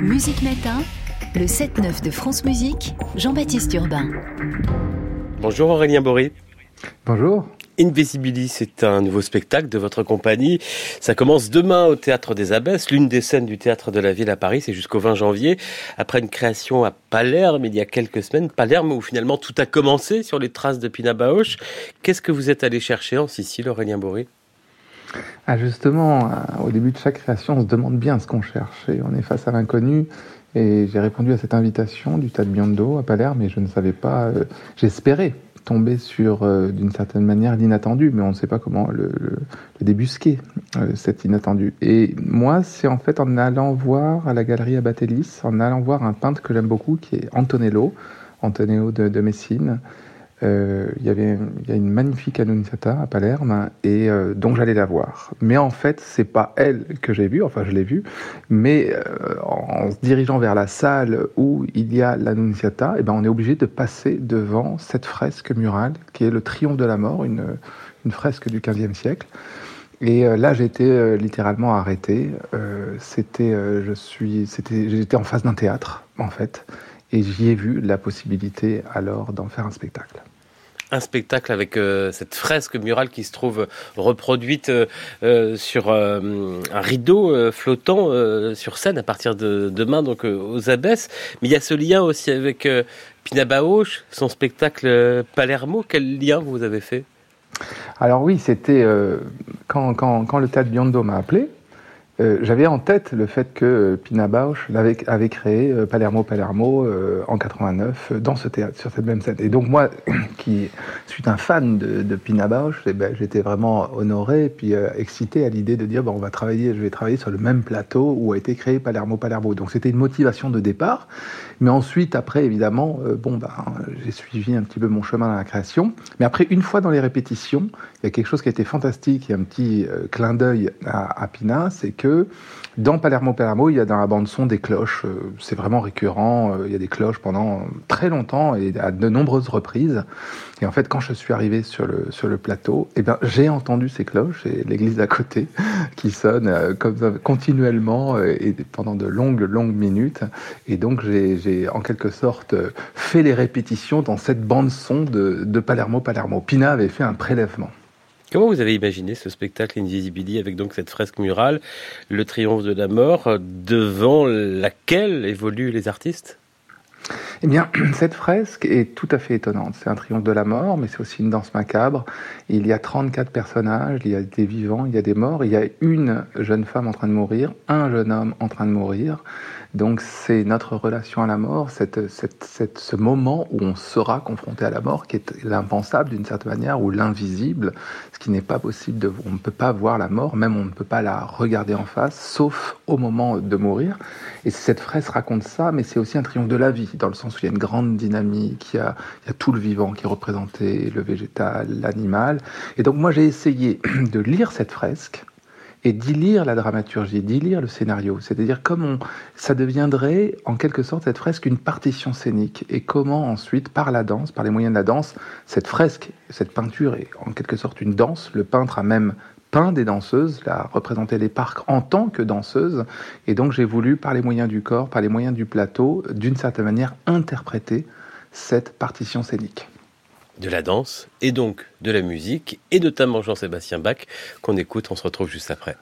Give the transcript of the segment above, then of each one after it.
Musique Matin, le 7-9 de France Musique, Jean-Baptiste Urbain. Bonjour Aurélien Bory. Bonjour. Invisibilis, c'est un nouveau spectacle de votre compagnie. Ça commence demain au Théâtre des Abbesses, l'une des scènes du Théâtre de la Ville à Paris. C'est jusqu'au 20 janvier. Après une création à Palerme il y a quelques semaines. Palerme où finalement tout a commencé sur les traces de Pina Bausch. Qu'est-ce que vous êtes allé chercher en Sicile, Aurélien Bory? Ah Justement, euh, au début de chaque création, on se demande bien ce qu'on cherche. Et on est face à l'inconnu. Et j'ai répondu à cette invitation du Théâtre Biondo à Palerme et je ne savais pas, euh, j'espérais tomber sur, euh, d'une certaine manière, l'inattendu, mais on ne sait pas comment le, débusquer, cet inattendu. Et moi, c'est en fait en allant voir à la galerie à Batellis, en allant voir un peintre que j'aime beaucoup, qui est Antonello, Antonello de Messine, euh, il y avait a une magnifique Annunziata à Palerme et euh, donc j'allais la voir. Mais en fait, c'est pas elle que j'ai vue, enfin je l'ai vue, mais euh, en se dirigeant vers la salle où il y a l'Annunziata, et eh ben on est obligé de passer devant cette fresque murale qui est le Triomphe de la mort, une, fresque du XVe siècle. Et là, j'étais littéralement arrêté. c'était, je suis, c'était, j'étais en face d'un théâtre, en fait, et j'y ai vu la possibilité alors d'en faire un spectacle un spectacle avec euh, cette fresque murale qui se trouve reproduite euh, euh, sur un rideau flottant sur scène à partir de demain donc aux Abbesses. Mais il y a ce lien aussi avec Pina Bausch, son spectacle Palermo. Quel lien vous avez fait? Alors oui, c'était quand, quand, quand, le théâtre Biondo m'a appelé. Euh, j'avais en tête le fait que euh, Pina Bausch avait, créé euh, Palermo Palermo en 89 dans ce théâtre, sur cette même scène. Et donc moi, qui suis un fan de, de Pina Bausch, eh ben, j'étais vraiment honoré et puis excité à l'idée de dire bon, on va travailler, je vais travailler sur le même plateau où a été créé Palermo Palermo. Donc c'était une motivation de départ. Mais ensuite, après, évidemment, bon, ben, j'ai suivi un petit peu mon chemin dans la création. Mais après, une fois dans les répétitions, il y a quelque chose qui a été fantastique, a un petit clin d'œil à, à Pina, c'est que dans Palermo Palermo, il y a dans la bande son des cloches. Euh, c'est vraiment récurrent. Euh, il y a des cloches pendant très longtemps et à de nombreuses reprises. Et en fait, quand je suis arrivé sur le, plateau, eh bien, j'ai entendu ces cloches et l'église d'à côté qui sonne euh, comme continuellement et pendant de longues, longues minutes. Et donc, j'ai en quelque sorte fait les répétitions dans cette bande son de, de Palermo Palermo. Pina avait fait un prélèvement. Comment vous avez imaginé ce spectacle Invisibility avec donc cette fresque murale, le triomphe de la mort, devant laquelle évoluent les artistes? Eh bien, cette fresque est tout à fait étonnante. C'est un triomphe de la mort, mais c'est aussi une danse macabre. Il y a 34 personnages, il y a des vivants, il y a des morts, il y a une jeune femme en train de mourir, un jeune homme en train de mourir. Donc c'est notre relation à la mort, cette, ce moment où on sera confronté à la mort, qui est l'impensable d'une certaine manière, ou l'invisible, ce qui n'est pas possible. On ne peut pas voir la mort, même on ne peut pas la regarder en face, sauf au moment de mourir. Et cette fraise raconte ça, mais c'est aussi un triomphe de la vie, dans le sens où il y a une grande dynamique, y a, il y a tout le vivant qui est représenté, le végétal, l'animal. Et donc moi j'ai essayé de lire cette fresque et d'y lire la dramaturgie, d'y lire le scénario. C'est-à-dire comment ça deviendrait en quelque sorte cette fresque une partition scénique et comment ensuite, par la danse, par les moyens de la danse, cette fresque, cette peinture est en quelque sorte une danse. Le peintre a même peint des danseuses, a représenté les parcs en tant que danseuse. Et donc j'ai voulu, par les moyens du corps, par les moyens du plateau, d'une certaine manière, interpréter cette partition scénique de la danse et donc de la musique, et notamment Jean-Sébastien Bach, qu'on écoute, on se retrouve juste après.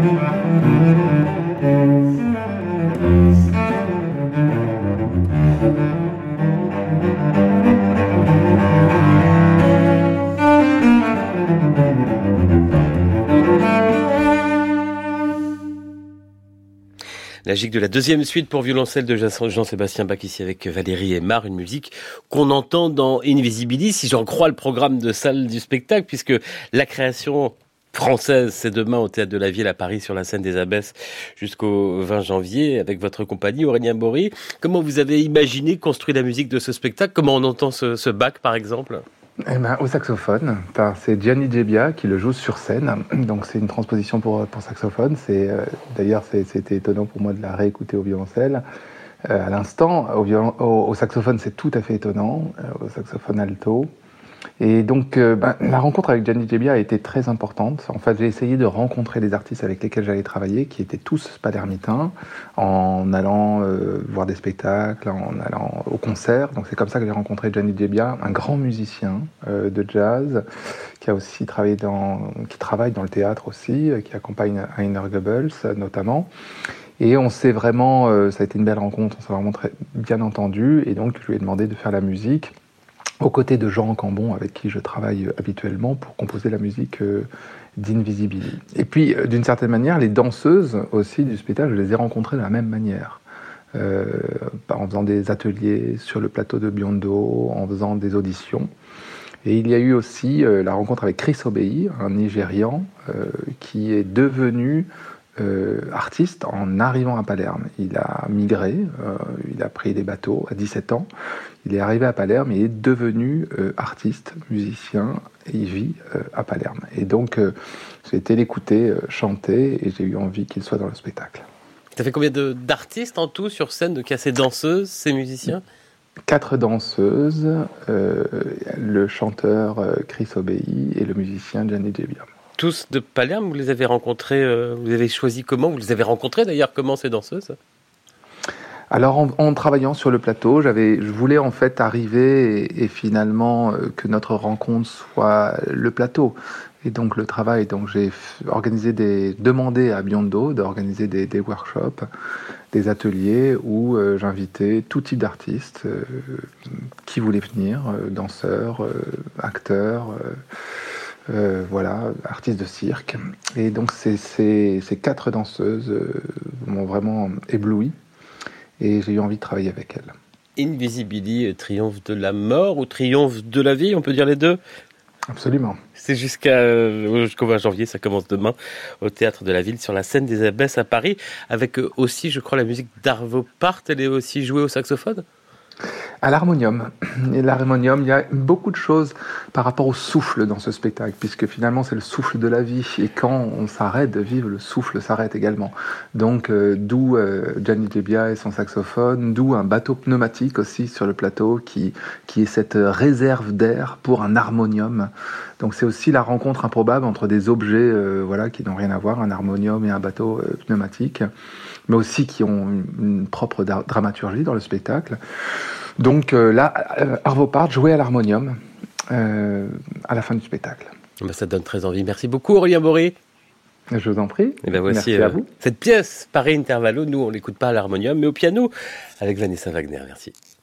La gigue de la deuxième suite pour violoncelle de Jean-Sébastien Bach ici avec Valérie et Mar, une musique qu'on entend dans Invisibilis, si j'en crois le programme de salle du spectacle, puisque la création française, c'est demain au Théâtre de la Ville à Paris sur la scène des Abbesses jusqu'au 20 janvier avec votre compagnie Aurélien Bory. Comment vous avez imaginé construire la musique de ce spectacle? Comment on entend ce, Bach par exemple? Eh ben, au saxophone, c'est Gianni Gebbia qui le joue sur scène. Donc c'est une transposition pour, saxophone. Euh, d'ailleurs c'était étonnant pour moi de la réécouter au violoncelle. Euh, à l'instant, au, au, saxophone c'est tout à fait étonnant, euh, au saxophone alto. Et donc, euh, ben, la rencontre avec Gianni Gebbia a été très importante. En fait, j'ai essayé de rencontrer les artistes avec lesquels j'allais travailler, qui étaient tous palermitains, en allant euh, voir des spectacles, en allant au concert. Donc, c'est comme ça que j'ai rencontré Gianni Gebbia, un grand musicien euh, de jazz, qui a aussi travaillé dans, qui travaille dans le théâtre aussi, qui accompagne Heiner Goebbels notamment. Et on s'est vraiment, ça a été une belle rencontre, on s'est vraiment très bien entendu. Et donc, je lui ai demandé de faire la musique aux côtés de Jean Cambon, avec qui je travaille habituellement pour composer la musique euh, d'Invisibili. Et puis, euh, d'une certaine manière, les danseuses aussi du spectacle, je les ai rencontrées de la même manière. Euh, en faisant des ateliers sur le plateau de Biondo, en faisant des auditions. Et il y a eu aussi la rencontre avec Chris Obey, un Nigérian, qui est devenu euh, artiste en arrivant à Palerme. Il a migré, euh, il a pris des bateaux à 17 ans. Il est arrivé à Palerme et est devenu euh, artiste, musicien, et il vit à Palerme. Et donc, j'ai été l'écouter chanter et j'ai eu envie qu'il soit dans le spectacle. Ça fait combien d'artistes en tout sur scène, de ces danseuses, ces musiciens? Quatre danseuses, le chanteur Chris Obey et le musicien Gianni Gebbia tous de Palerme. Vous les avez rencontrés, euh, vous avez choisi comment? Vous les avez rencontrés d'ailleurs comment ces danseuses? Alors en, travaillant sur le plateau, j'avais, je voulais en fait arriver et, finalement euh, que notre rencontre soit le plateau. Et donc le travail, donc j'ai organisé des, demandé à Biondo d'organiser des, workshops, des ateliers où euh, j'invitais tout type d'artistes qui voulaient venir, danseurs, acteurs. Euh, voilà, artiste de cirque. Et donc ces, ces, quatre danseuses euh, m'ont vraiment ébloui et j'ai eu envie de travailler avec elles. Invisibility, triomphe de la mort ou triomphe de la vie, on peut dire les deux? Absolument. C'est jusqu'à euh, jusqu'au 20 janvier, ça commence demain au théâtre de la ville sur la scène des Abbesses à Paris, avec aussi, je crois, la musique d'Arvo Part. Elle est aussi jouée au saxophone? À l'harmonium. Et l'harmonium, il y a beaucoup de choses par rapport au souffle dans ce spectacle, puisque finalement c'est le souffle de la vie. Et quand on s'arrête de vivre, le souffle s'arrête également. Donc euh, d'où euh, Gianni Gebbia et son saxophone, d'où un bateau pneumatique aussi sur le plateau qui, qui est cette réserve d'air pour un harmonium. Donc c'est aussi la rencontre improbable entre des objets euh, voilà, qui n'ont rien à voir, un harmonium et un bateau pneumatique, mais aussi qui ont une propre dramaturgie dans le spectacle. Donc euh, là, euh, Arvo Part jouait à l'harmonium euh, à la fin du spectacle. Bah, ça donne très envie. Merci beaucoup Aurélien Boré. Je vous en prie. Et eh ben voici Merci à vous. cette pièce, Paris Intervallo. Nous, on l'écoute pas à l'harmonium, mais au piano avec Vanessa Wagner. Merci.